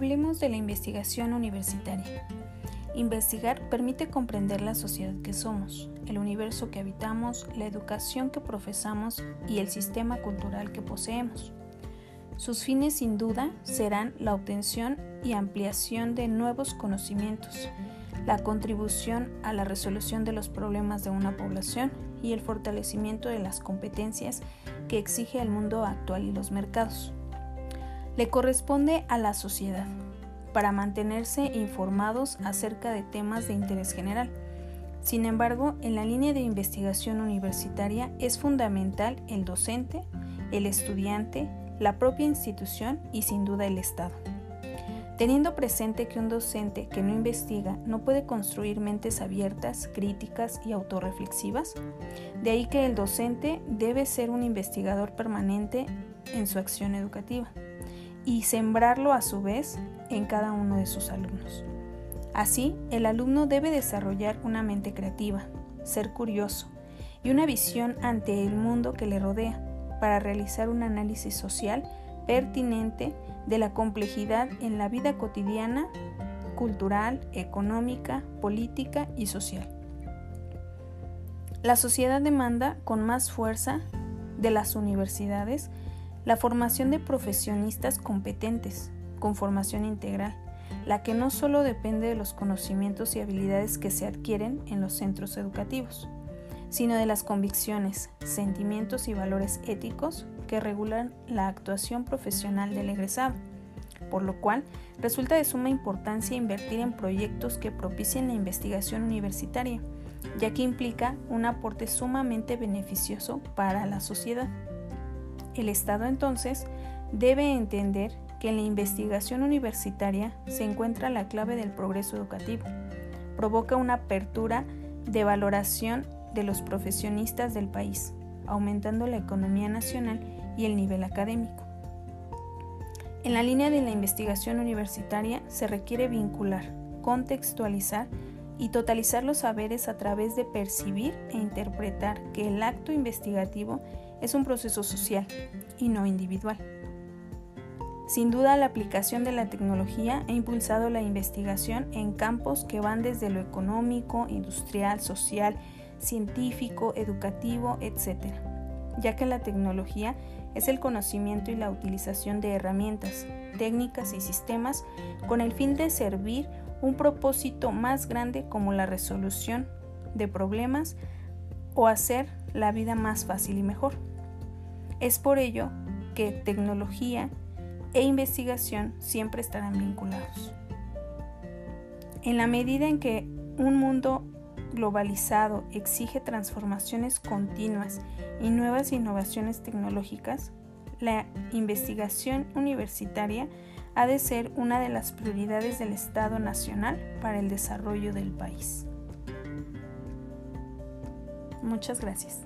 Hablemos de la investigación universitaria. Investigar permite comprender la sociedad que somos, el universo que habitamos, la educación que profesamos y el sistema cultural que poseemos. Sus fines sin duda serán la obtención y ampliación de nuevos conocimientos, la contribución a la resolución de los problemas de una población y el fortalecimiento de las competencias que exige el mundo actual y los mercados. Le corresponde a la sociedad para mantenerse informados acerca de temas de interés general. Sin embargo, en la línea de investigación universitaria es fundamental el docente, el estudiante, la propia institución y sin duda el Estado. Teniendo presente que un docente que no investiga no puede construir mentes abiertas, críticas y autorreflexivas, de ahí que el docente debe ser un investigador permanente en su acción educativa y sembrarlo a su vez en cada uno de sus alumnos. Así, el alumno debe desarrollar una mente creativa, ser curioso y una visión ante el mundo que le rodea para realizar un análisis social pertinente de la complejidad en la vida cotidiana, cultural, económica, política y social. La sociedad demanda con más fuerza de las universidades la formación de profesionistas competentes, con formación integral, la que no solo depende de los conocimientos y habilidades que se adquieren en los centros educativos, sino de las convicciones, sentimientos y valores éticos que regulan la actuación profesional del egresado, por lo cual resulta de suma importancia invertir en proyectos que propicien la investigación universitaria, ya que implica un aporte sumamente beneficioso para la sociedad. El Estado entonces debe entender que en la investigación universitaria se encuentra la clave del progreso educativo. Provoca una apertura de valoración de los profesionistas del país, aumentando la economía nacional y el nivel académico. En la línea de la investigación universitaria se requiere vincular, contextualizar y totalizar los saberes a través de percibir e interpretar que el acto investigativo es un proceso social y no individual. Sin duda, la aplicación de la tecnología ha impulsado la investigación en campos que van desde lo económico, industrial, social, científico, educativo, etc., ya que la tecnología es el conocimiento y la utilización de herramientas, técnicas y sistemas con el fin de servir un propósito más grande como la resolución de problemas o hacer la vida más fácil y mejor. Es por ello que tecnología e investigación siempre estarán vinculados. En la medida en que un mundo globalizado exige transformaciones continuas y nuevas innovaciones tecnológicas, la investigación universitaria ha de ser una de las prioridades del Estado Nacional para el desarrollo del país. Muchas gracias.